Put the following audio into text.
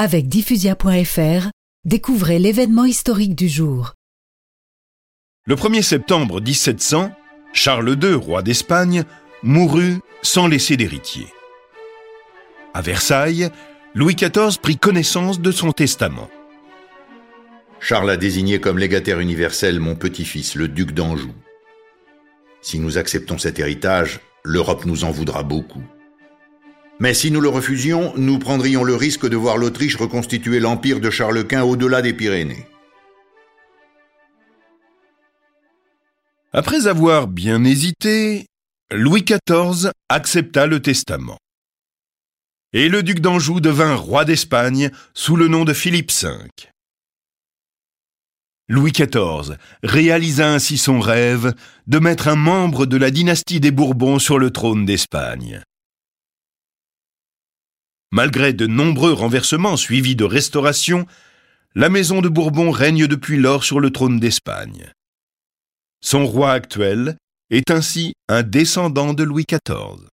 Avec diffusia.fr, découvrez l'événement historique du jour. Le 1er septembre 1700, Charles II, roi d'Espagne, mourut sans laisser d'héritier. À Versailles, Louis XIV prit connaissance de son testament. Charles a désigné comme légataire universel mon petit-fils, le duc d'Anjou. Si nous acceptons cet héritage, l'Europe nous en voudra beaucoup. Mais si nous le refusions, nous prendrions le risque de voir l'Autriche reconstituer l'empire de Charles Quint au-delà des Pyrénées. Après avoir bien hésité, Louis XIV accepta le testament. Et le duc d'Anjou devint roi d'Espagne sous le nom de Philippe V. Louis XIV réalisa ainsi son rêve de mettre un membre de la dynastie des Bourbons sur le trône d'Espagne. Malgré de nombreux renversements suivis de restaurations, la maison de Bourbon règne depuis lors sur le trône d'Espagne. Son roi actuel est ainsi un descendant de Louis XIV.